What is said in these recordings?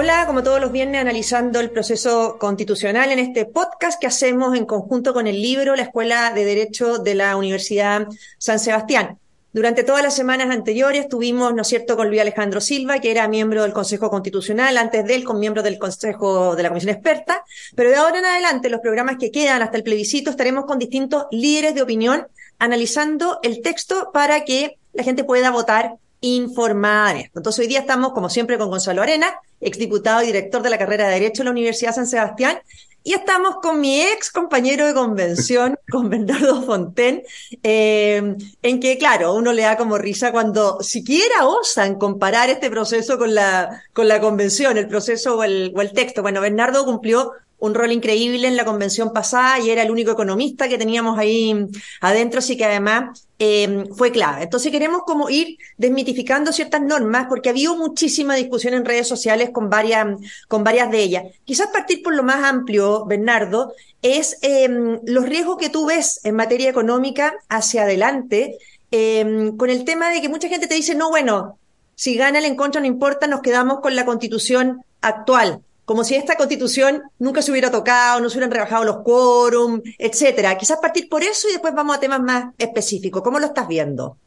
Hola, como todos los viernes, analizando el proceso constitucional en este podcast que hacemos en conjunto con el libro La Escuela de Derecho de la Universidad San Sebastián. Durante todas las semanas anteriores tuvimos, ¿no es cierto?, con Luis Alejandro Silva, que era miembro del Consejo Constitucional, antes de él con miembro del Consejo de la Comisión Experta, pero de ahora en adelante, los programas que quedan hasta el plebiscito, estaremos con distintos líderes de opinión analizando el texto para que la gente pueda votar informada Entonces hoy día estamos, como siempre, con Gonzalo Arena, exdiputado y director de la carrera de Derecho de la Universidad San Sebastián, y estamos con mi ex compañero de convención, con Bernardo Fonten, eh, en que, claro, uno le da como risa cuando siquiera osan comparar este proceso con la, con la convención, el proceso o el, o el texto. Bueno, Bernardo cumplió un rol increíble en la convención pasada y era el único economista que teníamos ahí adentro, así que además eh, fue clave. Entonces queremos como ir desmitificando ciertas normas porque ha habido muchísima discusión en redes sociales con varias, con varias de ellas. Quizás partir por lo más amplio, Bernardo, es eh, los riesgos que tú ves en materia económica hacia adelante eh, con el tema de que mucha gente te dice, no, bueno, si gana el en contra no importa, nos quedamos con la constitución actual como si esta constitución nunca se hubiera tocado, no se hubieran rebajado los quórum, etcétera. Quizás partir por eso y después vamos a temas más específicos. ¿Cómo lo estás viendo?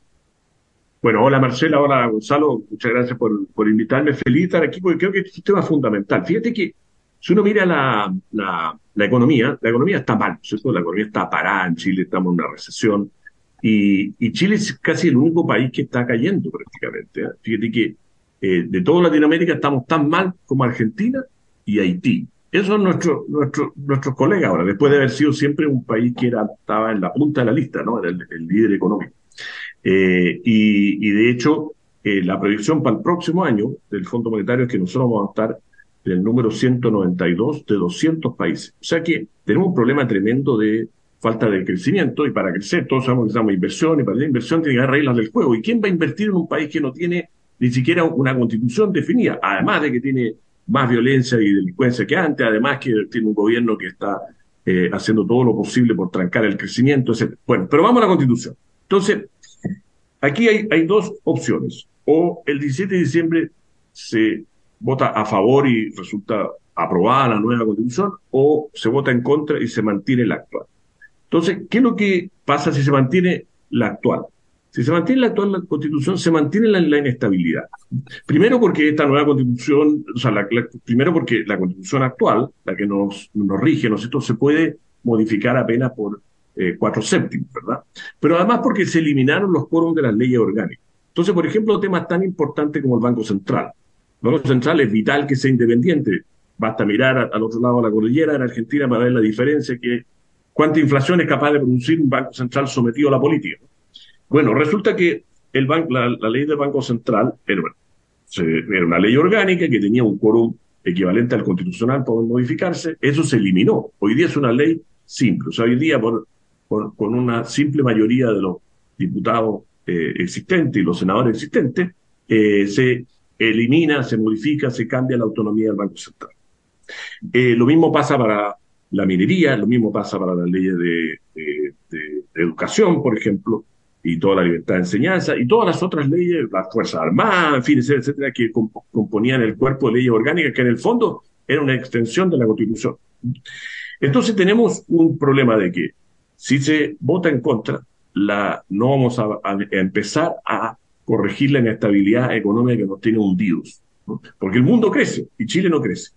Bueno, hola Marcela, hola Gonzalo, muchas gracias por, por invitarme. Feliz estar aquí porque creo que este es un tema fundamental. Fíjate que si uno mira la, la, economía, la economía está mal, ¿cierto? La economía está parada en Chile, estamos en una recesión y, y Chile es casi el único país que está cayendo prácticamente. ¿eh? Fíjate que eh, de toda Latinoamérica estamos tan mal como Argentina y Haití. Son nuestros nuestro, nuestros colegas ahora, después de haber sido siempre un país que era, estaba en la punta de la lista, ¿no? Era el, líder económico. Eh, y, de hecho, eh, la proyección para el próximo año del Fondo Monetario es que nosotros vamos a estar en el número 192 de 200 países. O sea que tenemos un problema tremendo de falta de crecimiento y para crecer todos sabemos que necesitamos inversión y para tener inversión tiene que haber reglas del juego. ¿Y quién va a invertir en un país que no tiene ni siquiera una constitución definida? Además de que tiene más violencia y delincuencia que antes, además que tiene un gobierno que está eh, haciendo todo lo posible por trancar el crecimiento, etc. Bueno, pero vamos a la constitución. Entonces, aquí hay, hay dos opciones. O el 17 de diciembre se vota a favor y resulta aprobada la nueva constitución, o se vota en contra y se mantiene la actual. Entonces, ¿qué es lo que pasa si se mantiene la actual? Si se mantiene la actual constitución, se mantiene la, inestabilidad. Primero porque esta nueva constitución, o sea, primero porque la constitución actual, la que nos, nos rige, ¿no se puede modificar apenas por eh, cuatro séptimos, ¿verdad? Pero además porque se eliminaron los quórums de las leyes orgánicas. Entonces, por ejemplo, temas tan importantes como el Banco Central. El Banco Central es vital que sea independiente. Basta mirar al otro lado de la cordillera, en Argentina, para ver la diferencia que cuánta inflación es capaz de producir un Banco Central sometido a la política. Bueno, resulta que el la, ley del Banco Central era, una ley orgánica que tenía un quórum equivalente al constitucional para modificarse. Eso se eliminó. Hoy día es una ley simple. O sea, hoy día por, con una simple mayoría de los diputados eh, existentes y los senadores existentes, eh, se elimina, se modifica, se cambia la autonomía del Banco Central. Eh, lo mismo pasa para la minería, lo mismo pasa para las leyes de educación, por ejemplo y toda la libertad de enseñanza y todas las otras leyes, las Fuerzas Armadas, en fin, etcétera, que componían el cuerpo de leyes orgánicas, que en el fondo era una extensión de la Constitución. Entonces tenemos un problema de que si se vota en contra, la, no vamos a, empezar a corregir la inestabilidad económica que nos tiene hundidos, porque el mundo crece y Chile no crece.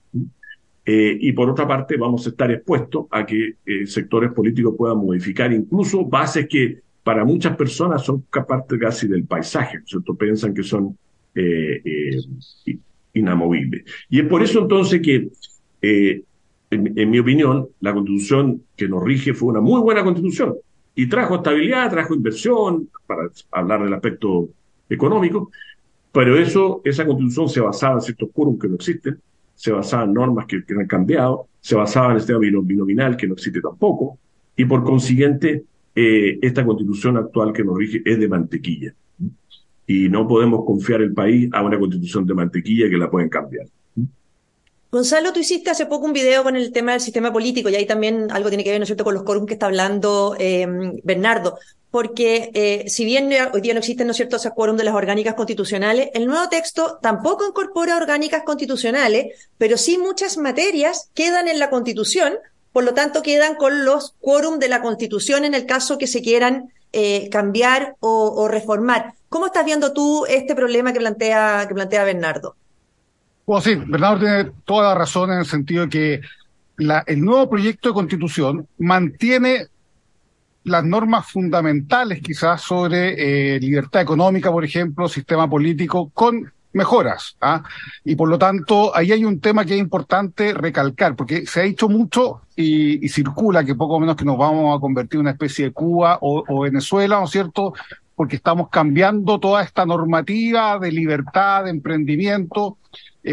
Eh, y por otra parte, vamos a estar expuestos a que eh, sectores políticos puedan modificar incluso bases que para muchas personas son parte casi del paisaje, ¿cierto? Piensan que son eh, eh, inamovibles. Y es por eso entonces que, eh, en, mi opinión, la constitución que nos rige fue una muy buena constitución y trajo estabilidad, trajo inversión, para hablar del aspecto económico, pero eso, esa constitución se basaba en ciertos quórum que no existen, se basaba en normas que, que han cambiado, se basaba en el sistema binominal que no existe tampoco, y por consiguiente eh, esta constitución actual que nos rige es de mantequilla. Y no podemos confiar el país a una constitución de mantequilla que la pueden cambiar. Gonzalo, tú hiciste hace poco un video con el tema del sistema político y ahí también algo tiene que ver, ¿no es cierto?, con los quórums que está hablando eh, Bernardo. porque eh, si bien hoy día no existen, ¿no es cierto?, ese quórum de las orgánicas constitucionales, el nuevo texto tampoco incorpora orgánicas constitucionales, pero sí muchas materias quedan en la Constitución, por lo tanto quedan con los quórum de la Constitución en el caso que se quieran eh, cambiar o, reformar. ¿Cómo estás viendo tú este problema que plantea, que plantea Bernardo? Bueno, sí, Bernardo tiene toda la razón en el sentido de que el nuevo proyecto de constitución mantiene las normas fundamentales quizás sobre eh, libertad económica, por ejemplo, sistema político, con mejoras. ¿ah? Y por lo tanto, ahí hay un tema que es importante recalcar, porque se ha dicho mucho y, circula que poco menos que nos vamos a convertir en una especie de Cuba o, Venezuela, ¿no es cierto? Porque estamos cambiando toda esta normativa de libertad, de emprendimiento,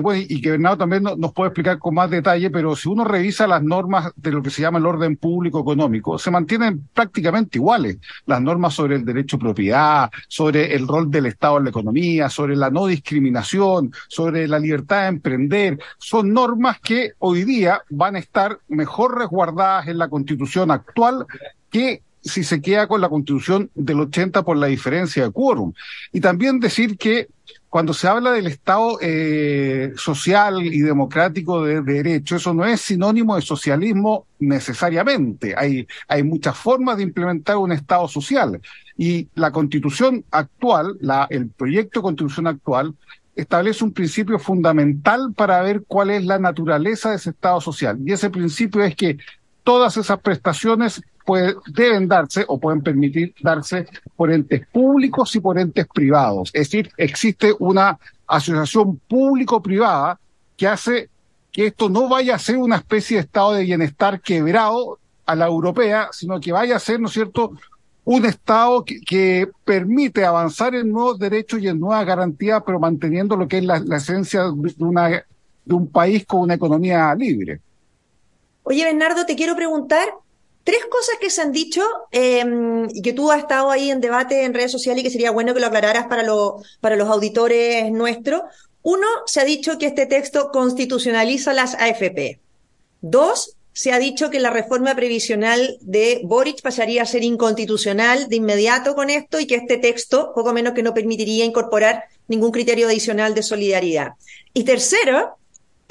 bueno, y que Bernardo también nos puede explicar con más detalle, pero si uno revisa las normas de lo que se llama el orden público económico, se mantienen prácticamente iguales. Las normas sobre el derecho a propiedad, sobre el rol del Estado en la economía, sobre la no discriminación, sobre la libertad de emprender, son normas que hoy día van a estar mejor resguardadas en la constitución actual que si se queda con la constitución del 80 por la diferencia de quórum. Y también decir que cuando se habla del Estado eh, social y democrático de, derecho, eso no es sinónimo de socialismo necesariamente. Hay, hay muchas formas de implementar un Estado social. Y la constitución actual, la, el proyecto de constitución actual, establece un principio fundamental para ver cuál es la naturaleza de ese Estado social. Y ese principio es que todas esas prestaciones deben darse o pueden permitir darse por entes públicos y por entes privados. Es decir, existe una asociación público-privada que hace que esto no vaya a ser una especie de estado de bienestar quebrado a la europea, sino que vaya a ser, ¿no es cierto?, un Estado que, permite avanzar en nuevos derechos y en nuevas garantías, pero manteniendo lo que es la, esencia de, una, de un país con una economía libre. Oye, Bernardo, te quiero preguntar, Tres cosas que se han dicho em, y que tú has estado ahí en debate en redes sociales y que sería bueno que lo aclararas para, para los auditores nuestros. Uno, se ha dicho que este texto constitucionaliza las AFP. Dos, se ha dicho que la reforma previsional de Boric pasaría a ser inconstitucional de inmediato con esto y que este texto, poco menos que no permitiría incorporar ningún criterio adicional de solidaridad. Y tercero,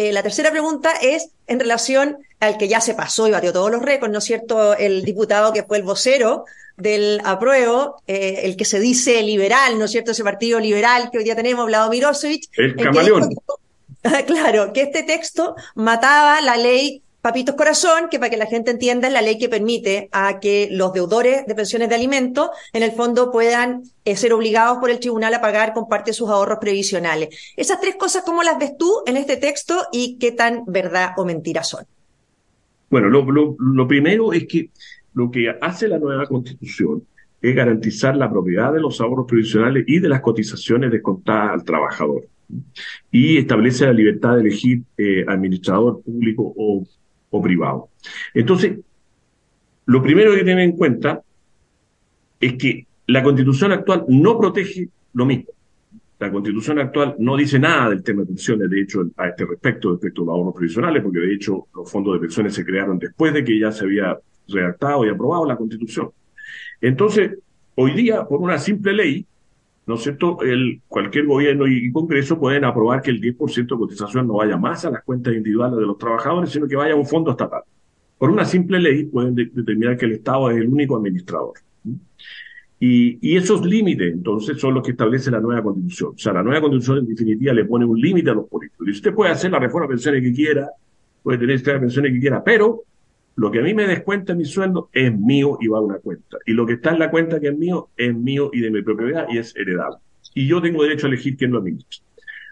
eh, la tercera pregunta es en relación al que ya se pasó y batió todos los récords, ¿no es cierto? El diputado que fue el vocero del apruebo, eh, el que se dice liberal, ¿no es cierto? Ese partido liberal que hoy día tenemos, Vlado Mirosevic. El camaleón. claro, que este texto mataba la ley Papitos Corazón, que para que la gente entienda es la ley que permite a que los deudores de pensiones de alimentos en el fondo puedan eh, ser obligados por el tribunal a pagar con parte de sus ahorros previsionales. Esas tres cosas, ¿cómo las ves tú en este texto y qué tan verdad o mentira son? Bueno, lo, primero es que lo que hace la nueva constitución es garantizar la propiedad de los ahorros previsionales y de las cotizaciones descontadas al trabajador. Y establece la libertad de elegir eh, administrador público o o privado. Entonces, lo primero que tener en cuenta es que la constitución actual no protege lo mismo. La constitución actual no dice nada del tema de pensiones, de hecho, a este respecto, respecto a los ahorros previsionales, porque de hecho los fondos de pensiones se crearon después de que ya se había redactado y aprobado la constitución. Entonces, hoy día, por una simple ley, ¿no es cierto? El, cualquier gobierno y, Congreso pueden aprobar que el 10% de cotización no vaya más a las cuentas individuales de los trabajadores, sino que vaya a un fondo estatal. Por una simple ley pueden determinar que el Estado es el único administrador. Y, y, esos límites, entonces, son los que establece la nueva constitución. O sea, la nueva constitución, en definitiva, le pone un límite a los políticos. Y usted puede hacer la reforma de pensiones que quiera, puede tener esta pensiones que quiera, pero lo que a mí me descuenta mi sueldo es mío y va a una cuenta. Y lo que está en la cuenta que es mío es mío y de mi propiedad y es heredable. Y yo tengo derecho a elegir quién lo administra.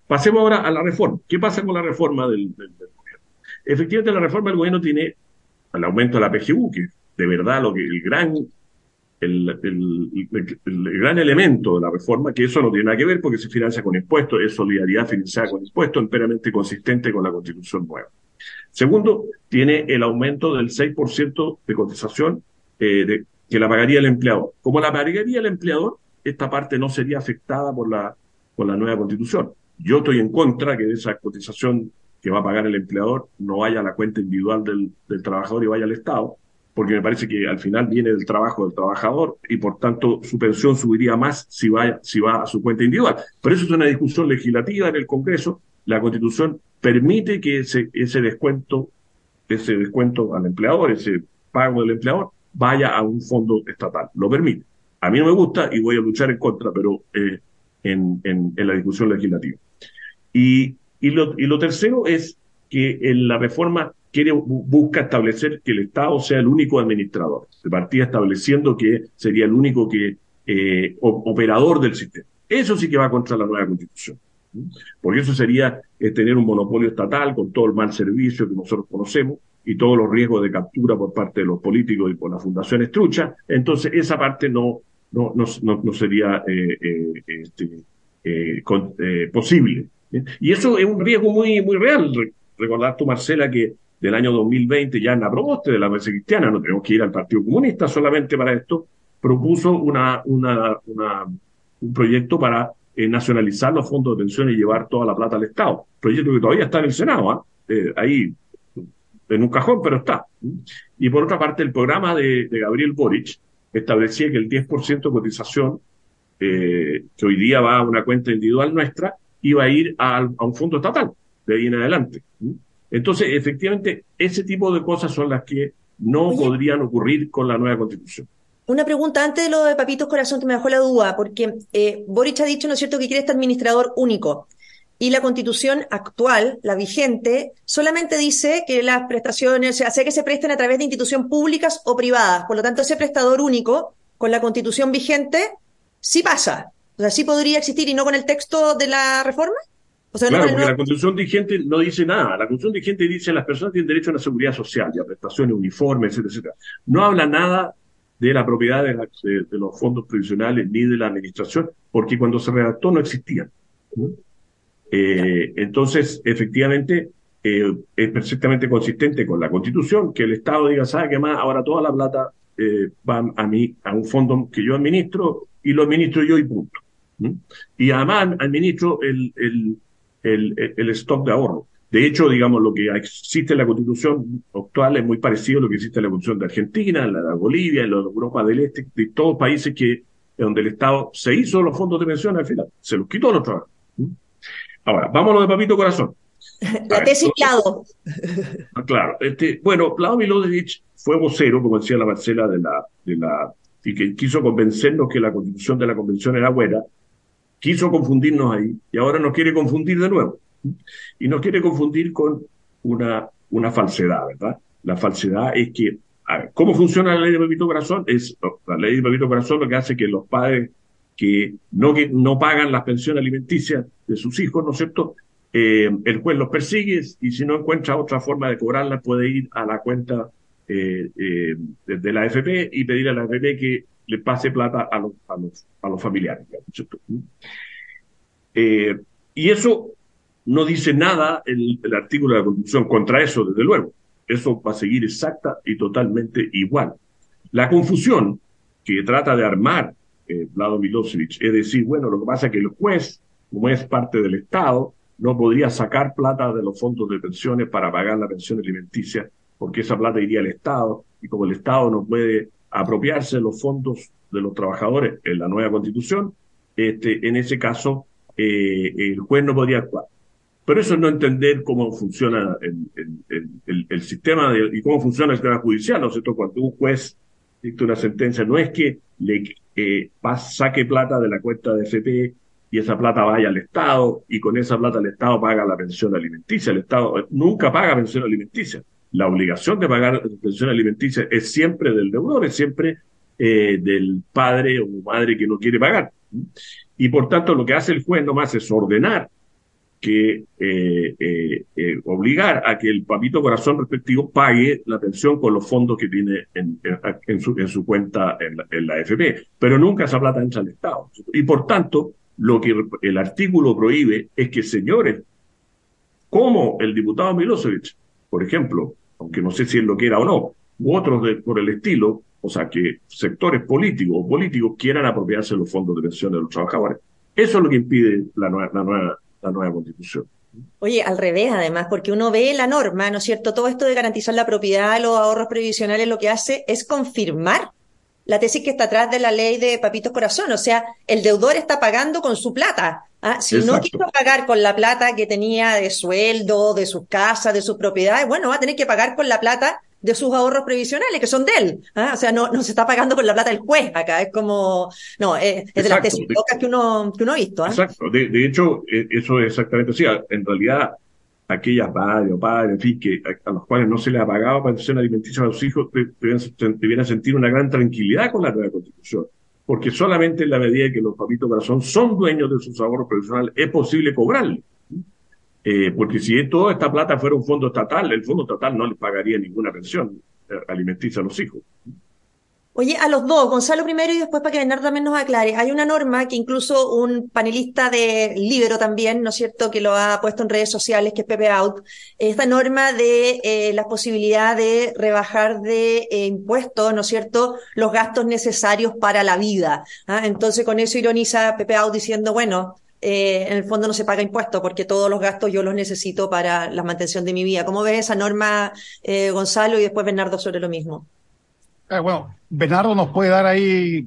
Pasemos ahora a la reforma. ¿Qué pasa con la reforma del, gobierno? Efectivamente, la reforma del gobierno tiene el aumento de la PGU, que de verdad lo que el gran el, el, gran elemento de la reforma, que eso no tiene nada que ver porque se financia con impuestos, es solidaridad financiada con impuestos, enteramente consistente con la constitución nueva. Segundo, tiene el aumento del 6% de cotización eh, de, que la pagaría el empleador. Como la pagaría el empleador, esta parte no sería afectada por la, por la nueva constitución. Yo estoy en contra que esa cotización que va a pagar el empleador no vaya a la cuenta individual del, del trabajador y vaya al Estado, porque me parece que al final viene del trabajo del trabajador y por tanto su pensión subiría más si va, si va a su cuenta individual. Pero eso es una discusión legislativa en el Congreso. La Constitución permite que ese, ese descuento, ese descuento al empleador, ese pago del empleador, vaya a un fondo estatal. Lo permite. A mí no me gusta y voy a luchar en contra, pero eh, en, en, la discusión legislativa. Y, lo, y lo tercero es que la reforma quiere, busca establecer que el Estado sea el único administrador. Se partía estableciendo que sería el único que, eh, operador del sistema. Eso sí que va contra la nueva constitución. Porque eso sería eh, tener un monopolio estatal con todo el mal servicio que nosotros conocemos y todos los riesgos de captura por parte de los políticos y por las fundaciones truchas. Entonces, esa parte no, no, no, no sería eh, eh, este, posible. Y eso es un riesgo muy, muy real. Recordar tú, Marcela, que del año 2020, ya en la propuesta de la Mesa Cristiana, no tenemos que ir al Partido Comunista solamente para esto, propuso una, una, una un proyecto para eh, nacionalizar los fondos de pensión y llevar toda la plata al Estado. Proyecto que todavía está en el Senado, ¿ah? eh, ahí en un cajón, pero está. Y por otra parte, el programa de, de Gabriel Boric establecía que el 10% de cotización, eh, que hoy día va a una cuenta individual nuestra, iba a ir a, a un fondo estatal de ahí en adelante. Entonces, efectivamente, ese tipo de cosas son las que no Oye, podrían ocurrir con la nueva constitución. Una pregunta antes de lo de Papitos Corazón que me dejó la duda, porque eh, Boric ha dicho, ¿no es cierto?, que quiere este administrador único. Y la constitución actual, la vigente, solamente dice que las prestaciones, o sea, que se presten a través de instituciones públicas o privadas. Por lo tanto, ese prestador único, con la constitución vigente, sí pasa. O sea, sí podría existir y no con el texto de la reforma. O sea, claro, no porque la constitución vigente no dice nada. La constitución vigente dice que las personas tienen derecho a la seguridad social y a prestaciones, uniformes, etcétera, etcétera. No habla nada de la propiedad de, la, de, los fondos previsionales ni de la administración, porque cuando se redactó no existían. ¿no? Eh, entonces, efectivamente, eh, es perfectamente consistente con la Constitución que el Estado diga, ¿sabe qué más? Ahora toda la plata eh, va a mí, a un fondo que yo administro y lo administro yo y punto. ¿no? Y además administro el, el, el, stock de ahorro. De hecho, digamos, lo que existe en la Constitución actual es muy parecido a lo que existe en la Constitución de Argentina, en la de Bolivia, en la de Europa del Este, de todos los países que, donde el Estado se hizo los fondos de pensión al final, se los quitó a los trabajadores. Ahora, vámonos de papito corazón. La tesis Plado. Claro, este, bueno, Plado Milodevich fue vocero, como decía la Marcela, de la, de la, y que quiso convencernos que la constitución de la convención era buena, quiso confundirnos ahí, y ahora nos quiere confundir de nuevo. Y nos quiere confundir con una, una falsedad, ¿verdad? La falsedad es que, a ver, ¿cómo funciona la ley de Papito Corazón? Es, la ley de Papito Corazón lo que hace que los padres que no, que no pagan las pensiones alimenticias de sus hijos, ¿no es cierto? Eh, el juez los persigue y si no encuentra otra forma de cobrarlas puede ir a la cuenta eh, eh, de, de, la AFP y pedir a la AFP que le pase plata a los, a los, a los familiares. ¿no es cierto? y eso no dice nada el, el artículo de la Constitución contra eso, desde luego. Eso va a seguir exacta y totalmente igual. La confusión que trata de armar eh, Vlado Milosevic. Es decir, bueno, lo que pasa es que el juez, como es parte del Estado, no podría sacar plata de los fondos de pensiones para pagar la pensión alimenticia, porque esa plata iría al Estado, y como el Estado no puede apropiarse de los fondos de los trabajadores en la nueva constitución, este, en ese caso, eh, el juez no podría actuar. Pero eso es no entender cómo funciona el, el, el, el sistema de, y cómo funciona el sistema judicial, ¿no es cierto? Cuando un juez dicta una sentencia, no es que le eh, saque plata de la cuenta de FP y esa plata vaya al Estado y con esa plata el Estado paga la pensión alimenticia. El Estado nunca paga pensión alimenticia. La obligación de pagar pensión alimenticia es siempre del deudor, es siempre eh, del padre o madre que no quiere pagar. Y por tanto lo que hace el juez nomás es ordenar que eh, eh, eh, obligar a que el papito corazón respectivo pague la pensión con los fondos que tiene en, en, su, en su, cuenta en la, en la, AFP. Pero nunca esa plata entra al Estado. Y por tanto, lo que el artículo prohíbe es que señores, como el diputado Milosevic, por ejemplo, aunque no sé si él lo quiera o no, u otros de, por el estilo, o sea, que sectores políticos o políticos quieran apropiarse los fondos de pensión de los trabajadores. Eso es lo que impide la la nueva la nueva constitución. Oye, al revés, además, porque uno ve la norma, ¿no es cierto? Todo esto de garantizar la propiedad, los ahorros previsionales, lo que hace es confirmar la tesis que está atrás de la ley de Papitos Corazón. O sea, el deudor está pagando con su plata. ¿ah? Si no quiso pagar con la plata que tenía de sueldo, de su casa, de sus propiedades, bueno, va a tener que pagar con la plata de sus ahorros previsionales, que son de él. ¿ah? O sea, no, no se está pagando con la plata del juez acá. Es como, no, es, de las tesis locas que uno, que uno ha visto. ¿ah? Exacto. De, de, hecho, e, eso es exactamente así. En realidad, aquellas madres o padres, en fin, que a, los cuales no se les ha pagado pensión alimenticia a los hijos, debieran sentir una gran tranquilidad con la nueva constitución. Porque solamente en la medida que los papitos corazón son dueños de sus ahorros profesionales es posible cobrarle. Eh, porque si toda esta plata fuera un fondo estatal, el fondo estatal no les pagaría ninguna pensión eh, alimenticia a los hijos. Oye, a los dos, Gonzalo primero y después para que Bernardo también nos aclare. Hay una norma que incluso un panelista de Libro también, ¿no es cierto?, que lo ha puesto en redes sociales, que es Pepe Out. Esta norma de eh, la posibilidad de rebajar de eh, impuestos, ¿no es cierto?, los gastos necesarios para la vida. ¿ah? Entonces, con eso ironiza Pepe Out diciendo, bueno, eh, en el fondo no se paga impuesto porque todos los gastos yo los necesito para la mantención de mi vida. ¿Cómo ves esa norma, eh, Gonzalo, y después Bernardo sobre lo mismo? Eh, bueno, Bernardo nos puede dar ahí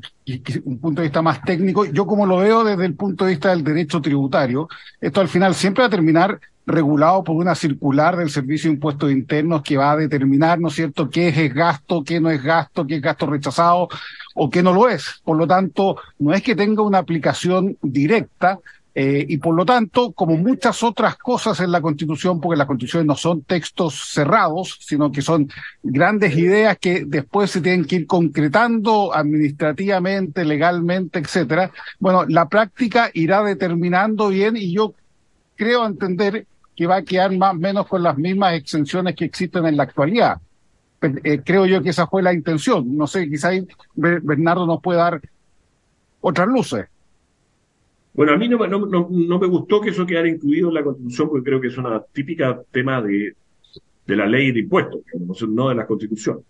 un punto de vista más técnico. Yo como lo veo desde el punto de vista del derecho tributario, esto al final siempre va a terminar regulado por una circular del Servicio de Impuestos Internos que va a determinar, ¿no es cierto?, qué es gasto, qué no es gasto, qué es gasto rechazado o qué no lo es. Por lo tanto, no es que tenga una aplicación directa, eh, y por lo tanto, como muchas otras cosas en la Constitución, porque las Constituciones no son textos cerrados, sino que son grandes ideas que después se tienen que ir concretando administrativamente, legalmente, etcétera. Bueno, la práctica irá determinando bien y yo creo entender que va a quedar más o menos con las mismas exenciones que existen en la actualidad. Eh, creo yo que esa fue la intención. No sé, quizá Bernardo nos puede dar otras luces. Bueno, a mí no, no, no, me gustó que eso quedara incluido en la Constitución porque creo que es una típica tema de, de la ley de impuestos, no de la Constitución.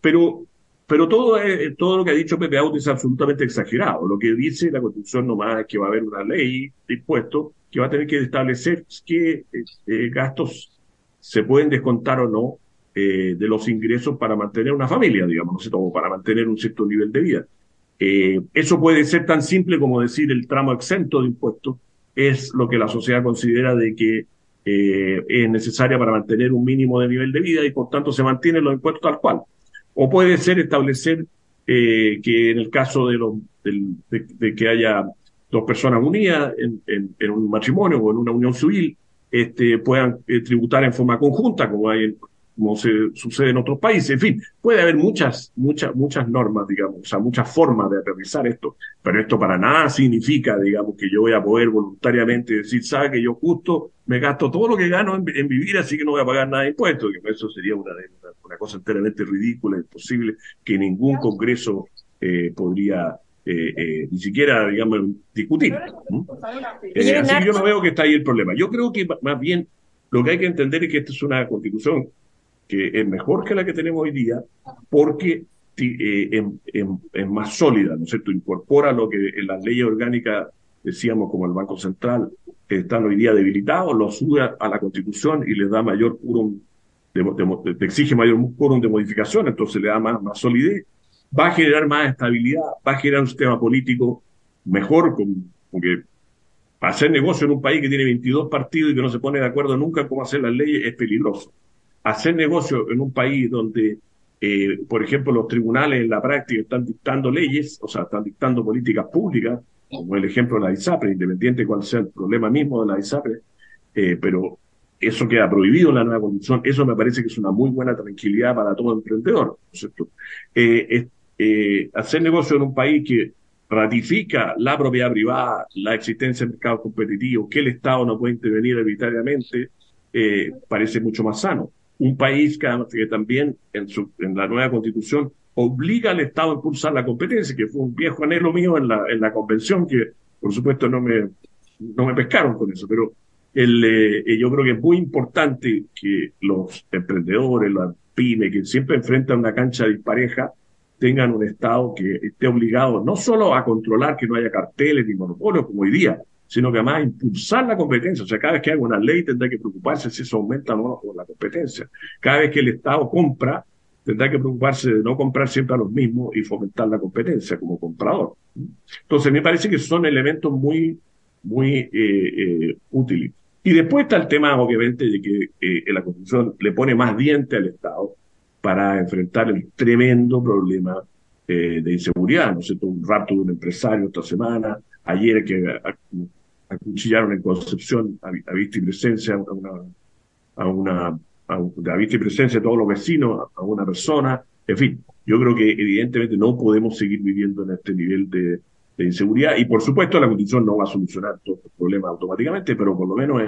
Pero, pero todo, todo lo que ha dicho Pepe Auto es absolutamente exagerado. Lo que dice la Constitución nomás es que va a haber una ley de impuestos que va a tener que establecer qué eh, gastos se pueden descontar o no eh, de los ingresos para mantener una familia, digamos, no o para mantener un cierto nivel de vida. Eh, eso puede ser tan simple como decir el tramo exento de impuestos es lo que la sociedad considera de que eh, es necesaria para mantener un mínimo de nivel de vida y por tanto se mantienen los impuestos tal cual. O puede ser establecer eh, que en el caso de, de, que haya dos personas unidas en, en, un matrimonio o en una unión civil, este, puedan tributar en forma conjunta, como hay en, como se sucede en otros países. En fin, puede haber muchas, muchas, muchas normas, digamos, o sea, muchas formas de aterrizar esto, pero esto para nada significa, digamos, que yo voy a poder voluntariamente decir, sabe que yo justo me gasto todo lo que gano en, vivir, así que no voy a pagar nada de impuestos, que eso sería una, una, cosa enteramente ridícula, imposible, que ningún Congreso eh, podría eh, eh, ni siquiera, digamos, discutir. Eh, así que yo no veo que está ahí el problema. Yo creo que más bien lo que hay que entender es que esta es una constitución que es mejor que la que tenemos hoy día porque eh, es, más sólida, ¿no es cierto? Incorpora lo que en las leyes orgánicas decíamos como el Banco Central están hoy día debilitados, lo sube a, la Constitución y le da mayor quórum, de, exige mayor quórum de modificación, entonces le da más, más solidez, va a generar más estabilidad, va a generar un sistema político mejor, porque hacer negocio en un país que tiene 22 partidos y que no se pone de acuerdo nunca cómo hacer las leyes es peligroso hacer negocio en un país donde, eh, por ejemplo, los tribunales en la práctica están dictando leyes, o sea, están dictando políticas públicas, como el ejemplo de la ISAPRE, independiente de cuál sea el problema mismo de la ISAPRE, eh, pero eso queda prohibido en la nueva constitución, eso me parece que es una muy buena tranquilidad para todo emprendedor, ¿no es cierto? Eh, hacer negocio en un país que ratifica la propiedad privada, la existencia de mercados competitivos, que el Estado no puede intervenir arbitrariamente, parece mucho más sano un país que, también en, su, en la nueva constitución obliga al Estado a impulsar la competencia, que fue un viejo anhelo mío en la, en la convención, que por supuesto no me, no me pescaron con eso, pero el, eh, yo creo que es muy importante que los emprendedores, las pymes, que siempre enfrentan una cancha dispareja, tengan un Estado que esté obligado no solo a controlar que no haya carteles ni monopolios como hoy día, sino que además impulsar la competencia. O sea, cada vez que hay una ley tendrá que preocuparse si eso aumenta o no la competencia. Cada vez que el Estado compra, tendrá que preocuparse de no comprar siempre a los mismos y fomentar la competencia como comprador. Entonces, me parece que son elementos muy, muy eh, eh, útiles. Y después está el tema, obviamente, de que eh, la Constitución le pone más diente al Estado para enfrentar el tremendo problema de inseguridad, ¿no es cierto? Un rapto de un empresario esta semana, ayer que acuchillaron en Concepción a, vista y presencia a una, a una a, vista y presencia de todos los vecinos, a, una persona, en fin, yo creo que evidentemente no podemos seguir viviendo en este nivel de, inseguridad y por supuesto la constitución no va a solucionar todos los problemas automáticamente, pero por lo menos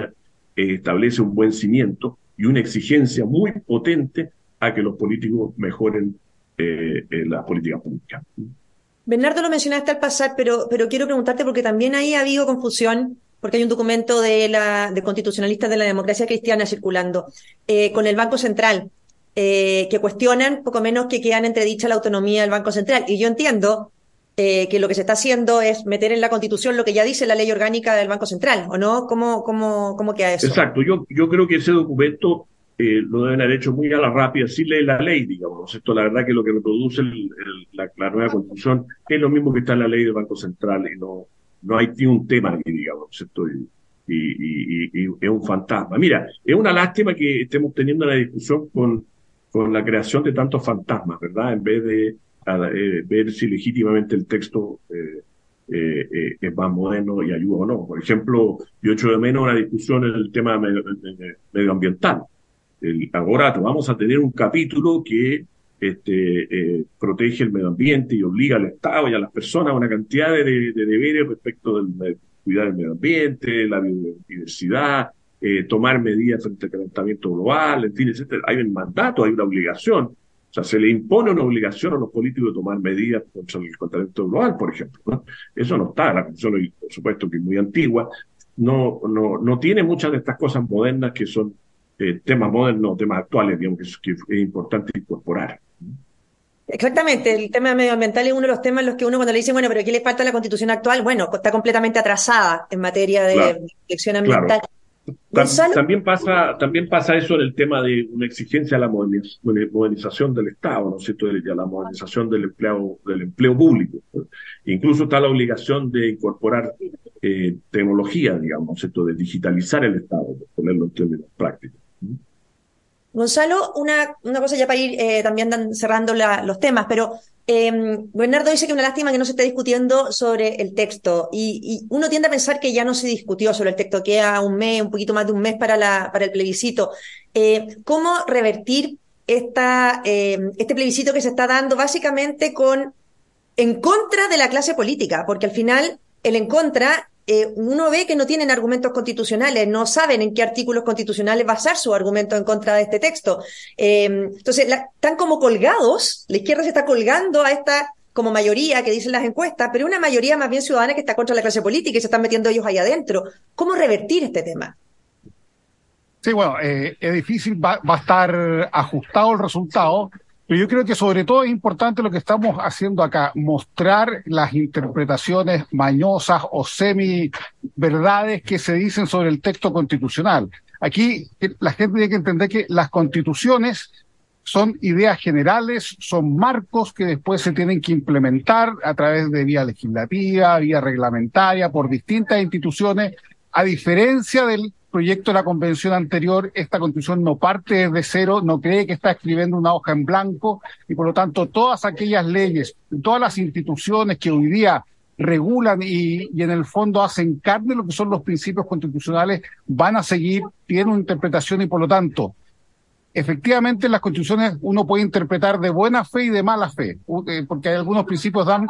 establece un buen cimiento y una exigencia muy potente a que los políticos mejoren eh, las políticas públicas. Bernardo lo mencionaste al pasar, pero, pero quiero preguntarte porque también ahí ha habido confusión porque hay un documento de, la, de constitucionalistas de la democracia cristiana circulando, eh, con el Banco Central, eh, que cuestionan poco menos que quedan entredicha la autonomía del Banco Central. Y yo entiendo eh, que lo que se está haciendo es meter en la Constitución lo que ya dice la ley orgánica del Banco Central, ¿o no? ¿Cómo, cómo, cómo queda eso? Exacto, yo, yo creo que ese documento lo deben haber hecho muy a la rápida, sin leer la ley, digamos. Esto, la verdad, que lo que reproduce la, nueva Constitución es lo mismo que está en la ley del Banco Central y no, no hay ni un tema aquí, digamos. Y, es un fantasma. Mira, es una lástima que estemos teniendo la discusión con, con la creación de tantos fantasmas, ¿verdad? En vez de eh, ver si legítimamente el texto eh, eh, es más moderno y ayuda o no. Por ejemplo, yo echo de menos una discusión en el tema medioambiental. Ahora vamos a tener un capítulo que este, eh, protege el medio ambiente y obliga al Estado y a las personas a una cantidad de, deberes respecto del cuidar del medio ambiente, la biodiversidad, eh, tomar medidas frente al calentamiento global, en fin, etcétera. Hay un mandato, hay una obligación. O sea, se le impone una obligación a los políticos de tomar medidas contra el calentamiento global, por ejemplo. Eso no está. La Constitución, por supuesto, que es muy antigua, no, no, no tiene muchas de estas cosas modernas que son eh, temas modernos, temas actuales, digamos, que es importante incorporar. Exactamente, el tema medioambiental es uno de los temas en los que uno cuando le dice, bueno, pero ¿qué le falta a la constitución actual? Bueno, está completamente atrasada en materia de protección ambiental. También pasa, también pasa eso en el tema de una exigencia a la modernización del Estado, ¿no es cierto? A la modernización del empleo, del empleo público. Incluso está la obligación de incorporar eh, tecnología, digamos, ¿cierto? De digitalizar el Estado, ponerlo en términos prácticos. Gonzalo, una, una cosa ya para ir eh, también cerrando los temas, pero eh, Bernardo dice que una lástima que no se esté discutiendo sobre el texto y, uno tiende a pensar que ya no se discutió sobre el texto, queda un mes, un poquito más de un mes para, la, para el plebiscito. Eh, ¿Cómo revertir esta, eh, este plebiscito que se está dando básicamente con en contra de la clase política? Porque al final el en contra eh, uno ve que no tienen argumentos constitucionales, no saben en qué artículos constitucionales basar su argumento en contra de este texto. Eh, entonces, están como colgados, la izquierda se está colgando a esta como mayoría que dicen las encuestas, pero una mayoría más bien ciudadana que está contra la clase política y se están metiendo ellos ahí adentro. ¿Cómo revertir este tema? Sí, bueno, eh, es difícil, va, va, a estar ajustado el resultado, pero yo creo que sobre todo es importante lo que estamos haciendo acá, mostrar las interpretaciones mañosas o semi-verdades que se dicen sobre el texto constitucional. Aquí la gente tiene que entender que las constituciones son ideas generales, son marcos que después se tienen que implementar a través de vía legislativa, vía reglamentaria, por distintas instituciones, a diferencia del proyecto de la convención anterior, esta constitución no parte desde cero, no cree que está escribiendo una hoja en blanco y por lo tanto todas aquellas leyes, todas las instituciones que hoy día regulan y, en el fondo hacen carne lo que son los principios constitucionales, van a seguir, tienen una interpretación y por lo tanto, efectivamente en las constituciones uno puede interpretar de buena fe y de mala fe, eh, porque algunos principios dan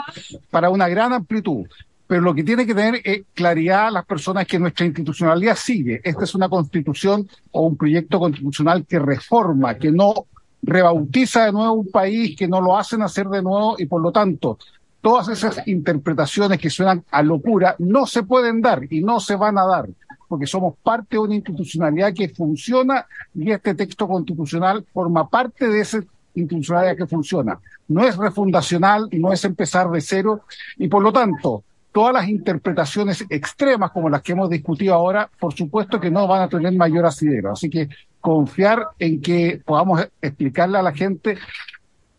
para una gran amplitud pero lo que tiene que tener es claridad las personas que nuestra institucionalidad sigue. Esta es una constitución o un proyecto constitucional que reforma, que no rebautiza de nuevo un país, que no lo hacen hacer de nuevo y por lo tanto todas esas interpretaciones que suenan a locura no se pueden dar y no se van a dar porque somos parte de una institucionalidad que funciona y este texto constitucional forma parte de esa institucionalidad que funciona. No es refundacional, no es empezar de cero y por lo tanto todas las interpretaciones extremas como las que hemos discutido ahora, por supuesto que no van a tener mayor asidero. Así que confiar en que podamos explicarle a la gente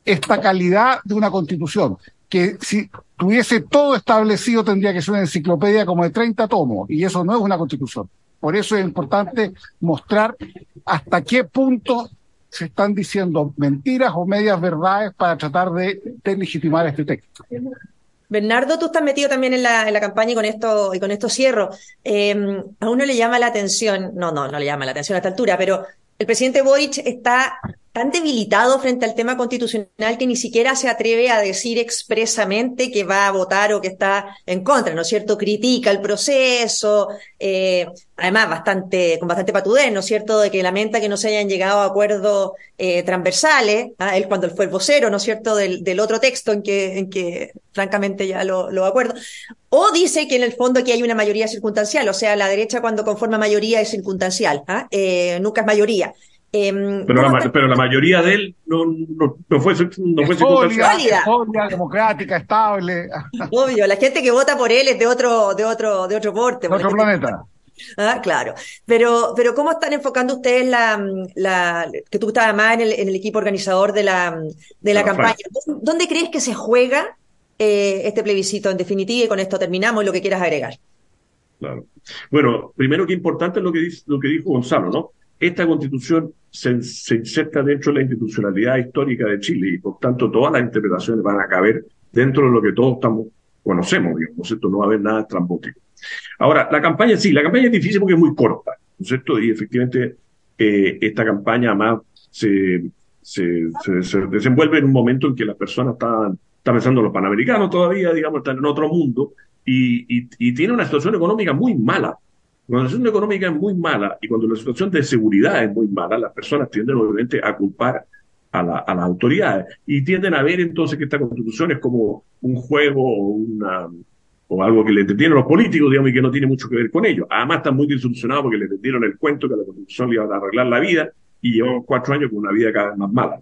esta calidad de una constitución, que si tuviese todo establecido tendría que ser una enciclopedia como de 30 tomos, y eso no es una constitución. Por eso es importante mostrar hasta qué punto se están diciendo mentiras o medias verdades para tratar de deslegitimar este texto. Bernardo, tú estás metido también en la, en la campaña y con esto, y con esto cierro. Eh, a uno le llama la atención, no, no, no le llama la atención a esta altura, pero el presidente Boric está tan debilitado frente al tema constitucional que ni siquiera se atreve a decir expresamente que va a votar o que está en contra, ¿no es cierto? Critica el proceso, eh, además bastante, con bastante patudez, ¿no es cierto?, de que lamenta que no se hayan llegado a acuerdos eh, transversales, ¿ah? él cuando fue el vocero, ¿no es cierto?, del, del otro texto en que, en que francamente ya lo, lo acuerdo. O dice que en el fondo aquí hay una mayoría circunstancial, o sea, la derecha cuando conforma mayoría es circunstancial, ¿ah? eh, nunca es mayoría. Em, pero, la, pero, la, mayoría de él no, no, no fue, no fue sólida, democrática, estable. Obvio, la gente que vota por él es de otro, de otro, de otro porte. De otro planeta. Ah, claro. Pero, pero ¿cómo están enfocando ustedes la, la que tú estabas más en el, en el equipo organizador de la, de la campaña? ¿Dónde crees que se juega eh, este plebiscito en definitiva? Y con esto terminamos lo que quieras agregar. Claro. Bueno, primero que importante es lo que, dice, lo que dijo Gonzalo, ¿no? Esta constitución se, se, inserta dentro de la institucionalidad histórica de Chile y por tanto todas las interpretaciones van a caber dentro de lo que todos estamos, conocemos, digamos, ¿no cierto? No va a haber nada estrambótico. Ahora, la campaña sí, la campaña es difícil porque es muy corta, ¿no cierto? Y efectivamente eh, esta campaña más se, se, se, desenvuelve en un momento en que las personas están, están pensando en los panamericanos todavía, digamos, están en otro mundo y, y, y tiene una situación económica muy mala cuando la situación económica es muy mala y cuando la situación de seguridad es muy mala, las personas tienden obviamente a culpar a, la, a las autoridades y tienden a ver entonces que esta constitución es como un juego o una o algo que le entendieron los políticos, digamos, y que no tiene mucho que ver con ellos. Además, están muy desilusionados porque le entendieron el cuento que a la Constitución le iban a arreglar la vida y llevamos cuatro años con una vida cada vez más mala.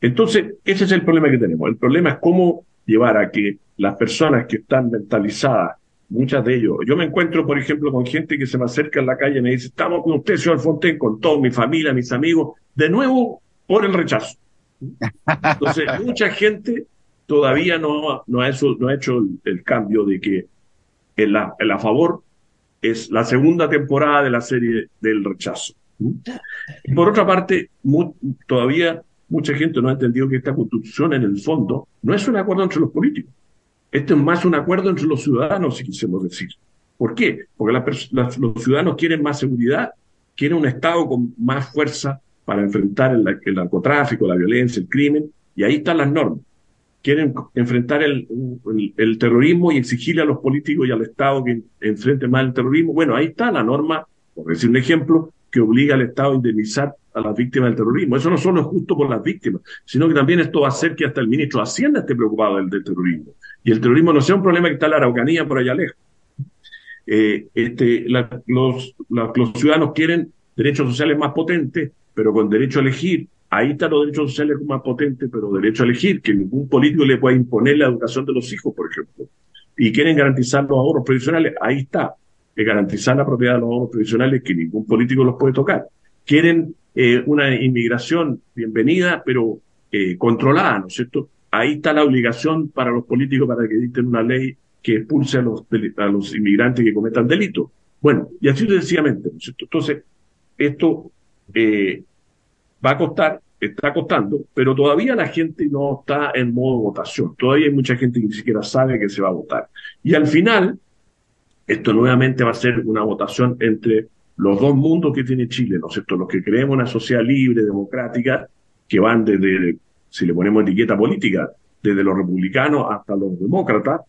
Entonces, ese es el problema que tenemos. El problema es cómo llevar a que las personas que están mentalizadas muchas de ellos. Yo me encuentro, por ejemplo, con gente que se me acerca en la calle y me dice, estamos con usted, señor Fontaine, con toda mi familia, mis amigos, de nuevo por el rechazo. Entonces, mucha gente todavía no, no, ha, hecho, no ha hecho el, cambio de que el a, a favor es la segunda temporada de la serie del rechazo. Y por otra parte, todavía mucha gente no ha entendido que esta constitución en el fondo no es un acuerdo entre los políticos esto es más un acuerdo entre los ciudadanos, si quisiéramos decir. ¿Por qué? Porque los ciudadanos quieren más seguridad, quieren un Estado con más fuerza para enfrentar el, narcotráfico, la violencia, el crimen, y ahí están las normas. Quieren enfrentar el, el, terrorismo y exigirle a los políticos y al Estado que enfrenten más el terrorismo. Bueno, ahí está la norma, por decir un ejemplo, que obliga al Estado a indemnizar a las víctimas del terrorismo. Eso no solo es justo por las víctimas, sino que también esto va a hacer que hasta el ministro de Hacienda esté preocupado del terrorismo y el terrorismo no sea un problema que está en la Araucanía por allá lejos. Eh, este, los, ciudadanos quieren derechos sociales más potentes, pero con derecho a elegir. Ahí están los derechos sociales más potentes, pero derecho a elegir, que ningún político le pueda imponer la educación de los hijos, por ejemplo. Y quieren garantizar los ahorros previsionales, ahí está. Que garantizar la propiedad de los ahorros previsionales, que ningún político los puede tocar. Quieren eh, una inmigración bienvenida, pero eh, controlada, ¿no es cierto? Ahí está la obligación para los políticos para que dicten una ley que expulse a los, a los inmigrantes que cometan delitos. Bueno, y así sencillamente. Entonces, esto eh, va a costar, está costando, pero todavía la gente no está en modo votación. Todavía hay mucha gente que ni siquiera sabe que se va a votar. Y al final, esto nuevamente va a ser una votación entre los dos mundos que tiene Chile, ¿no es cierto? Los que creemos una sociedad libre, democrática, que van desde si le ponemos etiqueta política, desde los republicanos hasta los demócratas,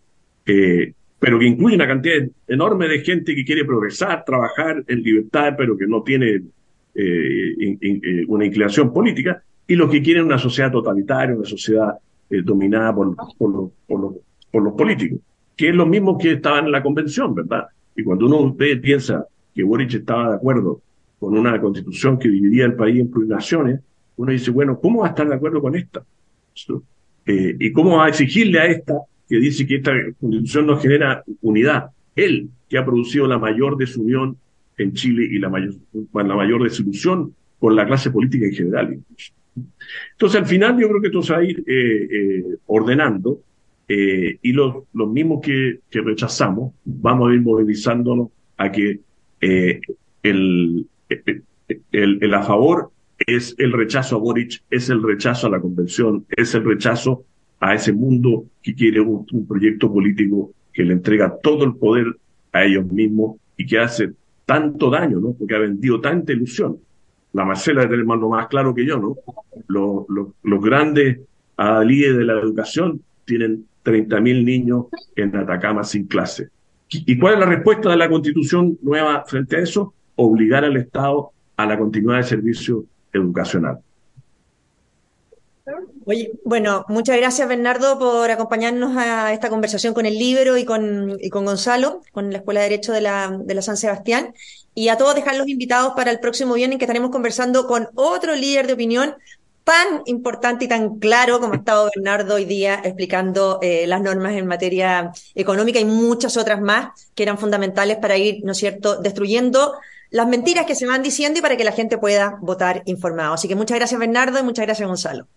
eh, pero que incluye una cantidad enorme de gente que quiere progresar, trabajar en libertad, pero que no tiene eh, eh, una inclinación política, y los que quieren una sociedad totalitaria, una sociedad dominada por, por, los, por, los, por los políticos, que es lo mismo que estaban en la convención, ¿verdad? Y cuando uno ve, piensa que Boric estaba de acuerdo con una constitución que dividía el país en plurinaciones, uno dice, bueno, ¿cómo va a estar de acuerdo con esta? Eh, ¿Y cómo va a exigirle a esta que dice que esta constitución no genera unidad. Él, que ha producido la mayor desunión en Chile y la mayor, la mayor desilusión con la clase política en general. Entonces, al final yo creo que esto se va a ir eh, eh, ordenando y los, los mismos que, que, rechazamos vamos a ir movilizándonos a que el, el, el, a favor es el rechazo a Boric, es el rechazo a la convención, es el rechazo a ese mundo que quiere un, proyecto político que le entrega todo el poder a ellos mismos y que hace tanto daño, ¿no? Porque ha vendido tanta ilusión. La Marcela debe tener lo más claro que yo, ¿no? Los, los, los grandes adalíes de la educación tienen 30.000 niños en Atacama sin clase. ¿Y cuál es la respuesta de la Constitución nueva frente a eso? Obligar al Estado a la continuidad del servicio educacional. Oye, bueno, muchas gracias Bernardo por acompañarnos a esta conversación con el libro y con, y con Gonzalo, con la Escuela de Derecho de la, de la San Sebastián. Y a todos dejarlos invitados para el próximo viernes que estaremos conversando con otro líder de opinión tan importante y tan claro como ha estado Bernardo hoy día explicando eh, las normas en materia económica y muchas otras más que eran fundamentales para ir, ¿no es cierto?, destruyendo las mentiras que se van diciendo y para que la gente pueda votar informado. Así que muchas gracias Bernardo y muchas gracias Gonzalo.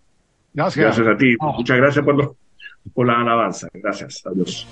Gracias, gracias a ti. Muchas gracias por, por la alabanza. Gracias. Adiós.